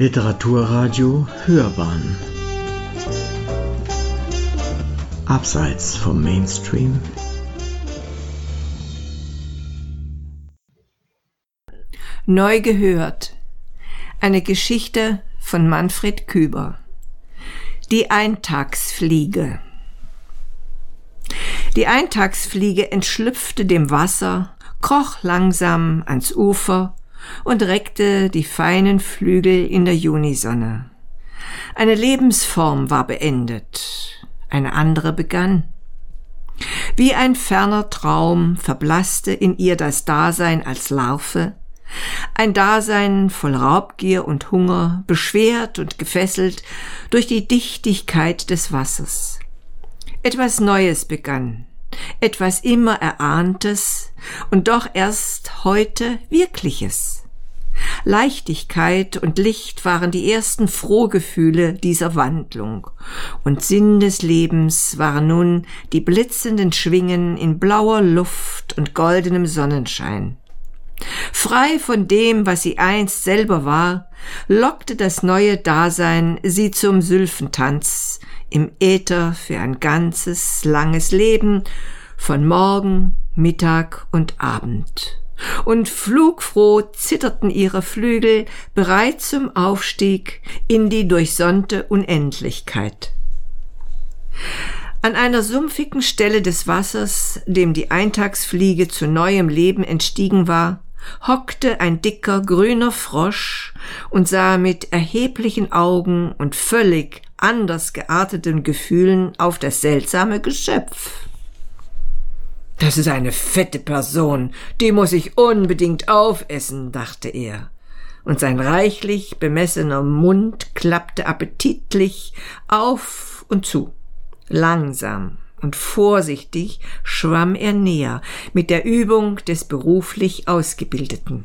Literaturradio Hörbahn Abseits vom Mainstream Neu gehört. Eine Geschichte von Manfred Küber. Die Eintagsfliege. Die Eintagsfliege entschlüpfte dem Wasser, kroch langsam ans Ufer und reckte die feinen Flügel in der Junisonne. Eine Lebensform war beendet, eine andere begann. Wie ein ferner Traum verblasste in ihr das Dasein als Larve, ein Dasein voll Raubgier und Hunger, beschwert und gefesselt durch die Dichtigkeit des Wassers. Etwas Neues begann, etwas immer Erahntes und doch erst heute Wirkliches. Leichtigkeit und Licht waren die ersten Frohgefühle dieser Wandlung, und Sinn des Lebens waren nun die blitzenden Schwingen in blauer Luft und goldenem Sonnenschein. Frei von dem, was sie einst selber war, lockte das neue Dasein sie zum Sylphentanz im Äther für ein ganzes, langes Leben von Morgen, Mittag und Abend. Und flugfroh zitterten ihre Flügel bereit zum Aufstieg in die durchsonnte Unendlichkeit. An einer sumpfigen Stelle des Wassers, dem die Eintagsfliege zu neuem Leben entstiegen war, hockte ein dicker grüner Frosch und sah mit erheblichen Augen und völlig anders gearteten Gefühlen auf das seltsame Geschöpf. Das ist eine fette Person, die muss ich unbedingt aufessen, dachte er, und sein reichlich bemessener Mund klappte appetitlich auf und zu. Langsam und vorsichtig schwamm er näher mit der Übung des beruflich Ausgebildeten.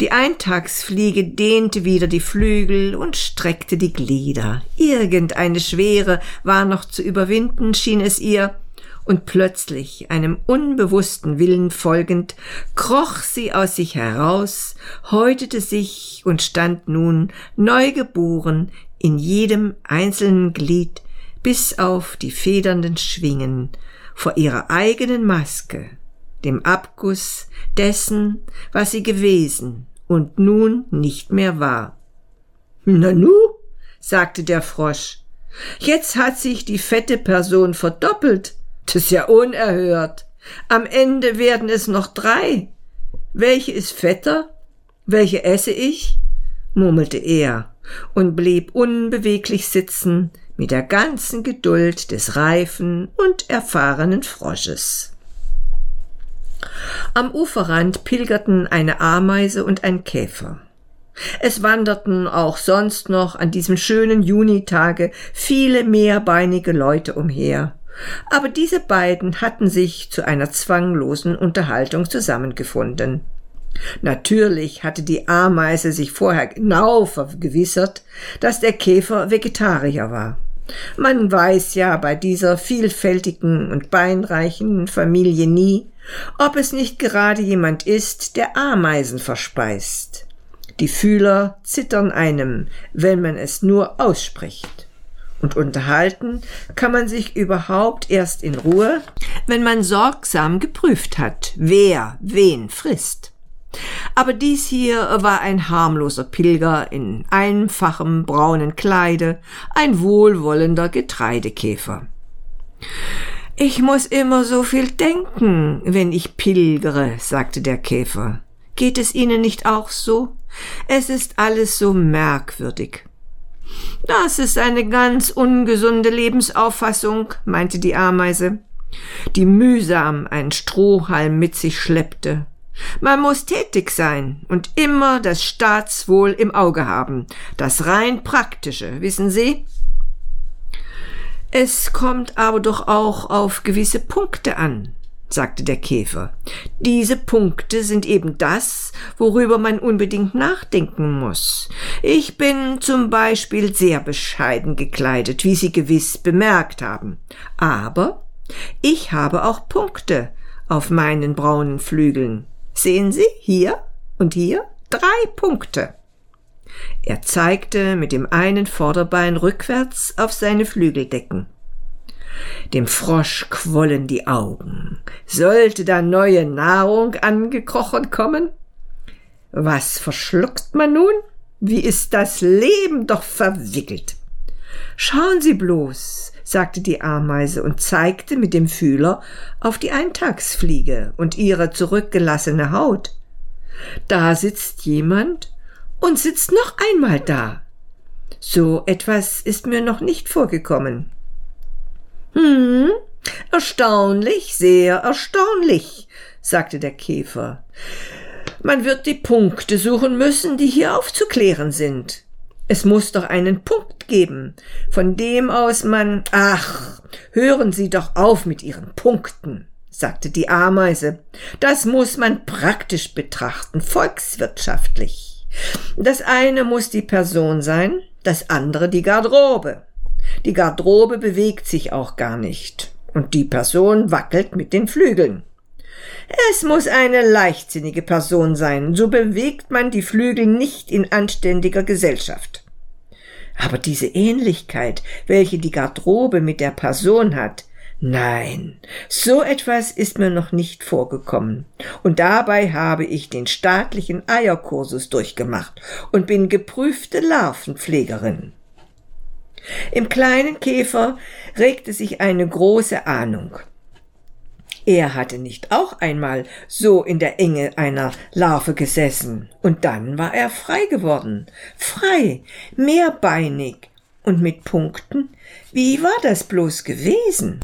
Die Eintagsfliege dehnte wieder die Flügel und streckte die Glieder. Irgendeine Schwere war noch zu überwinden, schien es ihr, und plötzlich, einem unbewussten Willen folgend, kroch sie aus sich heraus, häutete sich und stand nun neugeboren in jedem einzelnen Glied bis auf die federnden Schwingen vor ihrer eigenen Maske, dem Abguss dessen, was sie gewesen und nun nicht mehr war. Nanu, sagte der Frosch, jetzt hat sich die fette Person verdoppelt. Das ist ja unerhört. Am Ende werden es noch drei. Welche ist fetter? Welche esse ich? murmelte er und blieb unbeweglich sitzen, mit der ganzen Geduld des reifen und erfahrenen Frosches. Am Uferrand pilgerten eine Ameise und ein Käfer. Es wanderten auch sonst noch an diesem schönen Junitage viele mehrbeinige Leute umher, aber diese beiden hatten sich zu einer zwanglosen Unterhaltung zusammengefunden. Natürlich hatte die Ameise sich vorher genau vergewissert, dass der Käfer Vegetarier war. Man weiß ja bei dieser vielfältigen und beinreichen Familie nie, ob es nicht gerade jemand ist, der Ameisen verspeist. Die Fühler zittern einem, wenn man es nur ausspricht. Und unterhalten kann man sich überhaupt erst in Ruhe, wenn man sorgsam geprüft hat, wer wen frisst. Aber dies hier war ein harmloser Pilger in einfachem braunen Kleide, ein wohlwollender Getreidekäfer. Ich muss immer so viel denken, wenn ich pilgere, sagte der Käfer. Geht es Ihnen nicht auch so? Es ist alles so merkwürdig. Das ist eine ganz ungesunde Lebensauffassung, meinte die Ameise, die mühsam einen Strohhalm mit sich schleppte. Man muss tätig sein und immer das Staatswohl im Auge haben, das rein praktische, wissen Sie? Es kommt aber doch auch auf gewisse Punkte an, sagte der Käfer. Diese Punkte sind eben das, worüber man unbedingt nachdenken muss. Ich bin zum Beispiel sehr bescheiden gekleidet, wie Sie gewiss bemerkt haben. Aber ich habe auch Punkte auf meinen braunen Flügeln. Sehen Sie hier und hier drei Punkte. Er zeigte mit dem einen Vorderbein rückwärts auf seine Flügeldecken. Dem Frosch quollen die Augen. Sollte da neue Nahrung angekrochen kommen? Was verschluckt man nun? Wie ist das Leben doch verwickelt. Schauen Sie bloß, sagte die Ameise und zeigte mit dem Fühler auf die Eintagsfliege und ihre zurückgelassene Haut. Da sitzt jemand und sitzt noch einmal da. So etwas ist mir noch nicht vorgekommen. Hm, erstaunlich, sehr erstaunlich, sagte der Käfer. Man wird die Punkte suchen müssen, die hier aufzuklären sind. Es muss doch einen Punkt geben, von dem aus man. Ach, hören Sie doch auf mit Ihren Punkten, sagte die Ameise. Das muss man praktisch betrachten, volkswirtschaftlich. Das eine muss die Person sein, das andere die Garderobe. Die Garderobe bewegt sich auch gar nicht, und die Person wackelt mit den Flügeln. Es muss eine leichtsinnige Person sein, so bewegt man die Flügel nicht in anständiger Gesellschaft. Aber diese Ähnlichkeit, welche die Garderobe mit der Person hat, nein, so etwas ist mir noch nicht vorgekommen. Und dabei habe ich den staatlichen Eierkursus durchgemacht und bin geprüfte Larvenpflegerin. Im kleinen Käfer regte sich eine große Ahnung. Er hatte nicht auch einmal so in der Enge einer Larve gesessen, und dann war er frei geworden, frei, mehrbeinig und mit Punkten. Wie war das bloß gewesen?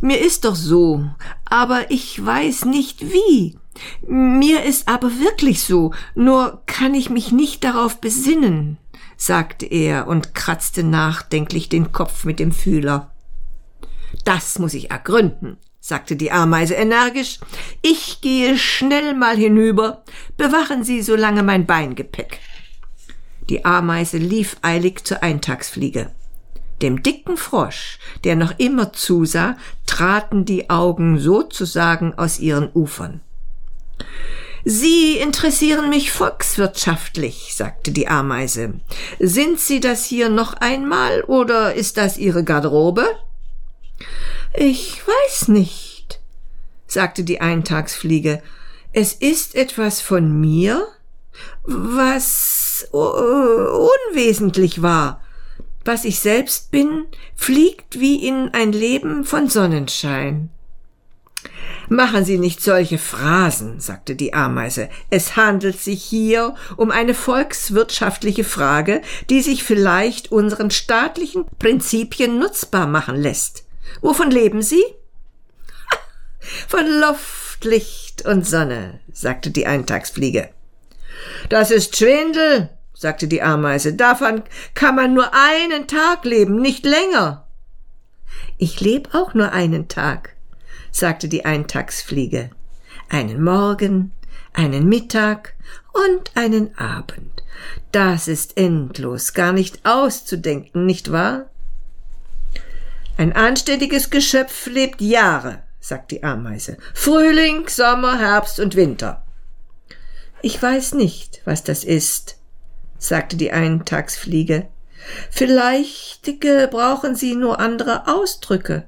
Mir ist doch so, aber ich weiß nicht wie. Mir ist aber wirklich so, nur kann ich mich nicht darauf besinnen, sagte er und kratzte nachdenklich den Kopf mit dem Fühler. Das muss ich ergründen, sagte die Ameise energisch. Ich gehe schnell mal hinüber. Bewachen Sie so lange mein Beingepäck. Die Ameise lief eilig zur Eintagsfliege. Dem dicken Frosch, der noch immer zusah, traten die Augen sozusagen aus ihren Ufern. Sie interessieren mich volkswirtschaftlich, sagte die Ameise. Sind Sie das hier noch einmal oder ist das Ihre Garderobe? Ich weiß nicht, sagte die Eintagsfliege. Es ist etwas von mir, was unwesentlich war. Was ich selbst bin, fliegt wie in ein Leben von Sonnenschein. Machen Sie nicht solche Phrasen, sagte die Ameise. Es handelt sich hier um eine volkswirtschaftliche Frage, die sich vielleicht unseren staatlichen Prinzipien nutzbar machen lässt. Wovon leben Sie? Von Luft, Licht und Sonne, sagte die Eintagsfliege. Das ist Schwindel, sagte die Ameise. Davon kann man nur einen Tag leben, nicht länger. Ich leb auch nur einen Tag, sagte die Eintagsfliege. Einen Morgen, einen Mittag und einen Abend. Das ist endlos, gar nicht auszudenken, nicht wahr? Ein anständiges Geschöpf lebt Jahre, sagt die Ameise. Frühling, Sommer, Herbst und Winter. Ich weiß nicht, was das ist, sagte die Eintagsfliege. Vielleicht gebrauchen Sie nur andere Ausdrücke.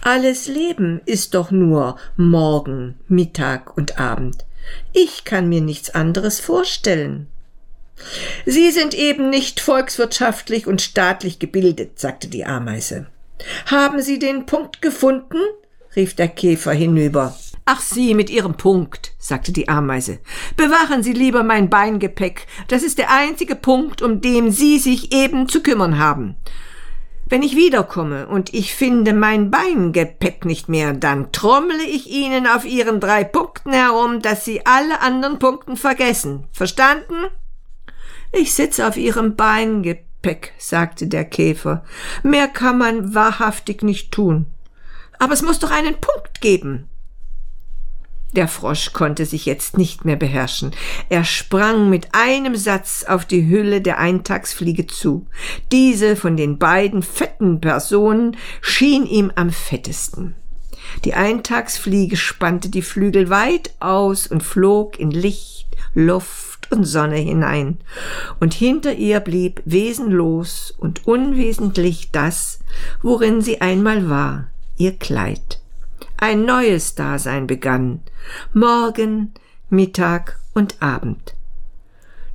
Alles Leben ist doch nur Morgen, Mittag und Abend. Ich kann mir nichts anderes vorstellen. Sie sind eben nicht volkswirtschaftlich und staatlich gebildet, sagte die Ameise. Haben Sie den Punkt gefunden? rief der Käfer hinüber. Ach Sie mit Ihrem Punkt, sagte die Ameise. Bewahren Sie lieber mein Beingepäck. Das ist der einzige Punkt, um den Sie sich eben zu kümmern haben. Wenn ich wiederkomme und ich finde mein Beingepäck nicht mehr, dann trommle ich Ihnen auf Ihren drei Punkten herum, dass Sie alle anderen Punkten vergessen. Verstanden? Ich sitze auf Ihrem Beingepäck Gepäck, sagte der Käfer. Mehr kann man wahrhaftig nicht tun. Aber es muss doch einen Punkt geben. Der Frosch konnte sich jetzt nicht mehr beherrschen. Er sprang mit einem Satz auf die Hülle der Eintagsfliege zu. Diese von den beiden fetten Personen schien ihm am fettesten. Die Eintagsfliege spannte die Flügel weit aus und flog in Licht, Luft und Sonne hinein, und hinter ihr blieb wesenlos und unwesentlich das, worin sie einmal war, ihr Kleid. Ein neues Dasein begann, Morgen, Mittag und Abend.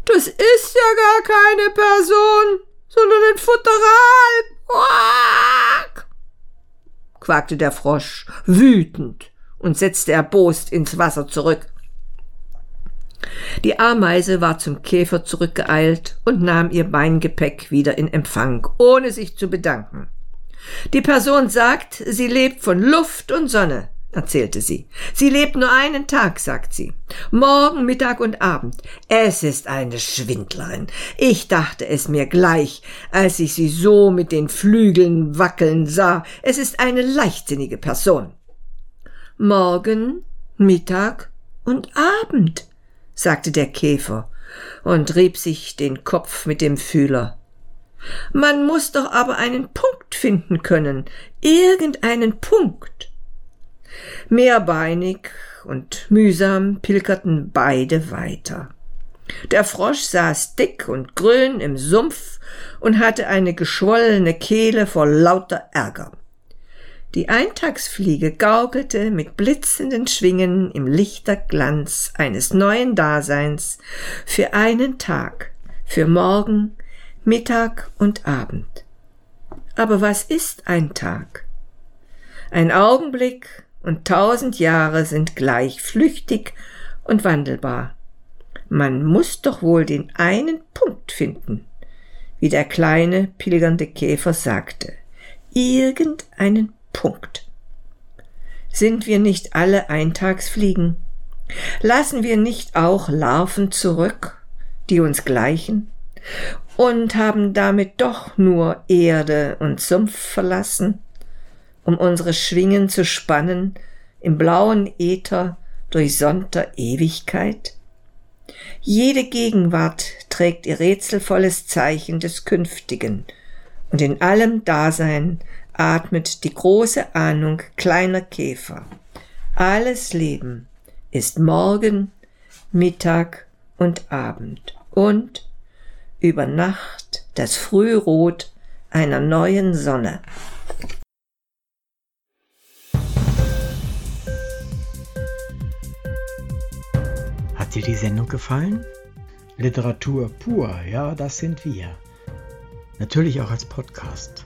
Das ist ja gar keine Person, sondern ein Futteral. Quack! quakte der Frosch, wütend, und setzte erbost ins Wasser zurück. Die Ameise war zum Käfer zurückgeeilt und nahm ihr Beingepäck wieder in Empfang, ohne sich zu bedanken. Die Person sagt, sie lebt von Luft und Sonne, erzählte sie. Sie lebt nur einen Tag, sagt sie. Morgen, Mittag und Abend. Es ist eine Schwindlerin. Ich dachte es mir gleich, als ich sie so mit den Flügeln wackeln sah. Es ist eine leichtsinnige Person. Morgen, Mittag und Abend, sagte der Käfer und rieb sich den Kopf mit dem Fühler. Man muss doch aber einen Punkt finden können, irgendeinen Punkt. Mehrbeinig und mühsam pilgerten beide weiter. Der Frosch saß dick und grün im Sumpf und hatte eine geschwollene Kehle vor lauter Ärger. Die Eintagsfliege gaukelte mit blitzenden Schwingen im Lichterglanz eines neuen Daseins für einen Tag, für Morgen, Mittag und Abend. Aber was ist ein Tag? Ein Augenblick und tausend Jahre sind gleich flüchtig und wandelbar. Man muss doch wohl den einen Punkt finden, wie der kleine pilgernde Käfer sagte. Irgendeinen Punkt. Sind wir nicht alle Eintagsfliegen? Lassen wir nicht auch Larven zurück, die uns gleichen? Und haben damit doch nur Erde und Sumpf verlassen, um unsere Schwingen zu spannen im blauen Äther durchsonnter Ewigkeit? Jede Gegenwart trägt ihr rätselvolles Zeichen des Künftigen, und in allem Dasein atmet die große Ahnung kleiner Käfer. Alles Leben ist Morgen, Mittag und Abend und über Nacht das Frührot einer neuen Sonne. Hat dir die Sendung gefallen? Literatur pur, ja, das sind wir. Natürlich auch als Podcast.